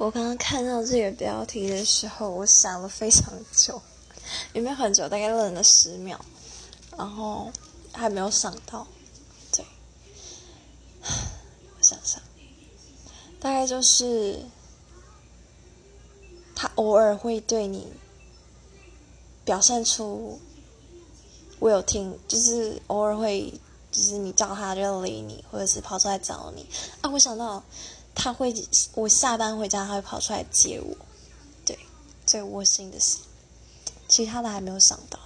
我刚刚看到这个标题的时候，我想了非常久，也没有很久，大概愣了十秒，然后还没有想到。对，我想想，大概就是他偶尔会对你表现出我有听，就是偶尔会，就是你叫他就理你，或者是跑出来找你啊。我想到。他会，我下班回家，他会跑出来接我，对，最窝心的事，其他的还没有想到。